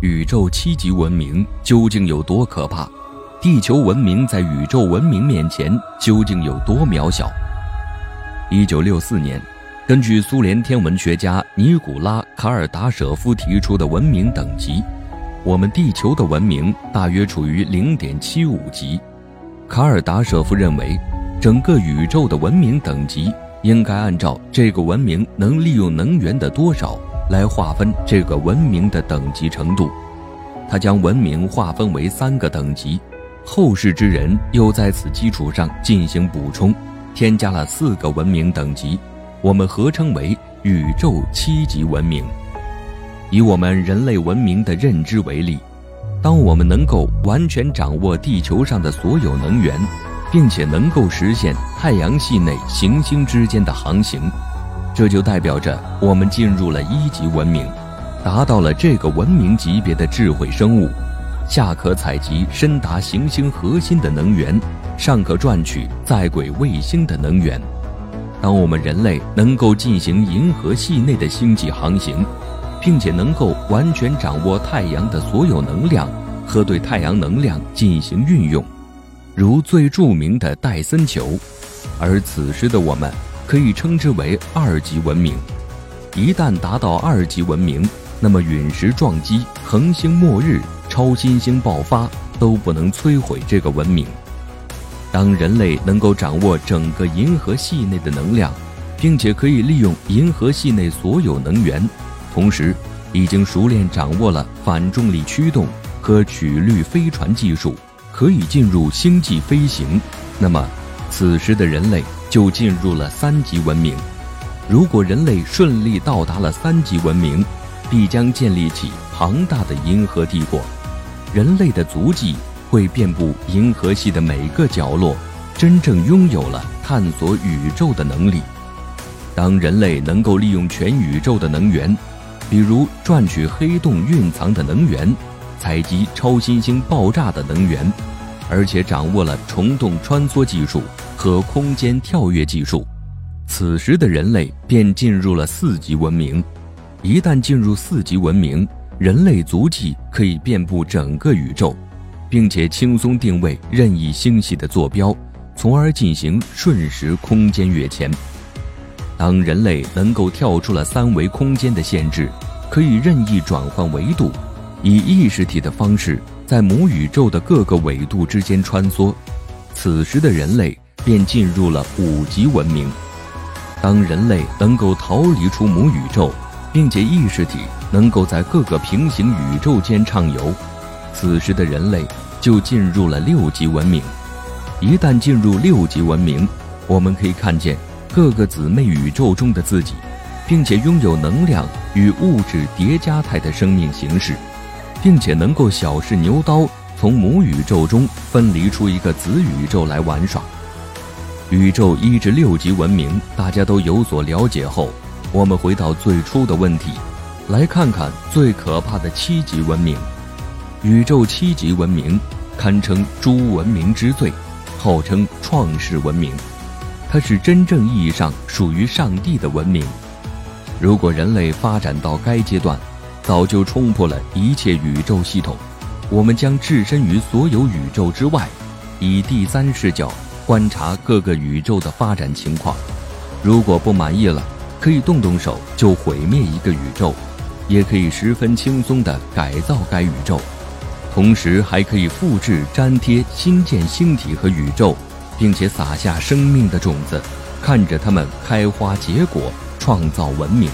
宇宙七级文明究竟有多可怕？地球文明在宇宙文明面前究竟有多渺小？一九六四年，根据苏联天文学家尼古拉·卡尔达舍夫提出的文明等级，我们地球的文明大约处于零点七五级。卡尔达舍夫认为，整个宇宙的文明等级应该按照这个文明能利用能源的多少。来划分这个文明的等级程度，他将文明划分为三个等级，后世之人又在此基础上进行补充，添加了四个文明等级，我们合称为宇宙七级文明。以我们人类文明的认知为例，当我们能够完全掌握地球上的所有能源，并且能够实现太阳系内行星之间的航行。这就代表着我们进入了一级文明，达到了这个文明级别的智慧生物，下可采集深达行星核心的能源，上可赚取在轨卫星的能源。当我们人类能够进行银河系内的星际航行，并且能够完全掌握太阳的所有能量和对太阳能量进行运用，如最著名的戴森球，而此时的我们。可以称之为二级文明。一旦达到二级文明，那么陨石撞击、恒星末日、超新星爆发都不能摧毁这个文明。当人类能够掌握整个银河系内的能量，并且可以利用银河系内所有能源，同时已经熟练掌握了反重力驱动和曲率飞船技术，可以进入星际飞行，那么此时的人类。就进入了三级文明。如果人类顺利到达了三级文明，必将建立起庞大的银河帝国，人类的足迹会遍布银河系的每个角落，真正拥有了探索宇宙的能力。当人类能够利用全宇宙的能源，比如赚取黑洞蕴藏的能源，采集超新星爆炸的能源，而且掌握了虫洞穿梭技术。和空间跳跃技术，此时的人类便进入了四级文明。一旦进入四级文明，人类足迹可以遍布整个宇宙，并且轻松定位任意星系的坐标，从而进行瞬时空间跃迁。当人类能够跳出了三维空间的限制，可以任意转换维度，以意识体的方式在母宇宙的各个纬度之间穿梭。此时的人类。便进入了五级文明。当人类能够逃离出母宇宙，并且意识体能够在各个平行宇宙间畅游，此时的人类就进入了六级文明。一旦进入六级文明，我们可以看见各个姊妹宇宙中的自己，并且拥有能量与物质叠加态的生命形式，并且能够小试牛刀，从母宇宙中分离出一个子宇宙来玩耍。宇宙一至六级文明，大家都有所了解后，我们回到最初的问题，来看看最可怕的七级文明。宇宙七级文明堪称诸文明之最，号称创世文明，它是真正意义上属于上帝的文明。如果人类发展到该阶段，早就冲破了一切宇宙系统，我们将置身于所有宇宙之外，以第三视角。观察各个宇宙的发展情况，如果不满意了，可以动动手就毁灭一个宇宙，也可以十分轻松地改造该宇宙，同时还可以复制粘贴新建星体和宇宙，并且撒下生命的种子，看着它们开花结果，创造文明。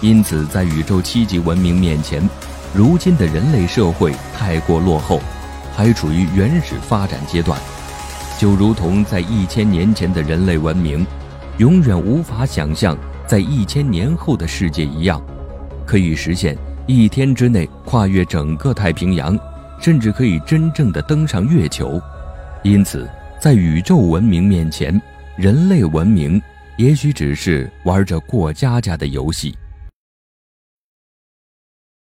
因此，在宇宙七级文明面前，如今的人类社会太过落后，还处于原始发展阶段。就如同在一千年前的人类文明，永远无法想象在一千年后的世界一样，可以实现一天之内跨越整个太平洋，甚至可以真正的登上月球。因此，在宇宙文明面前，人类文明也许只是玩着过家家的游戏。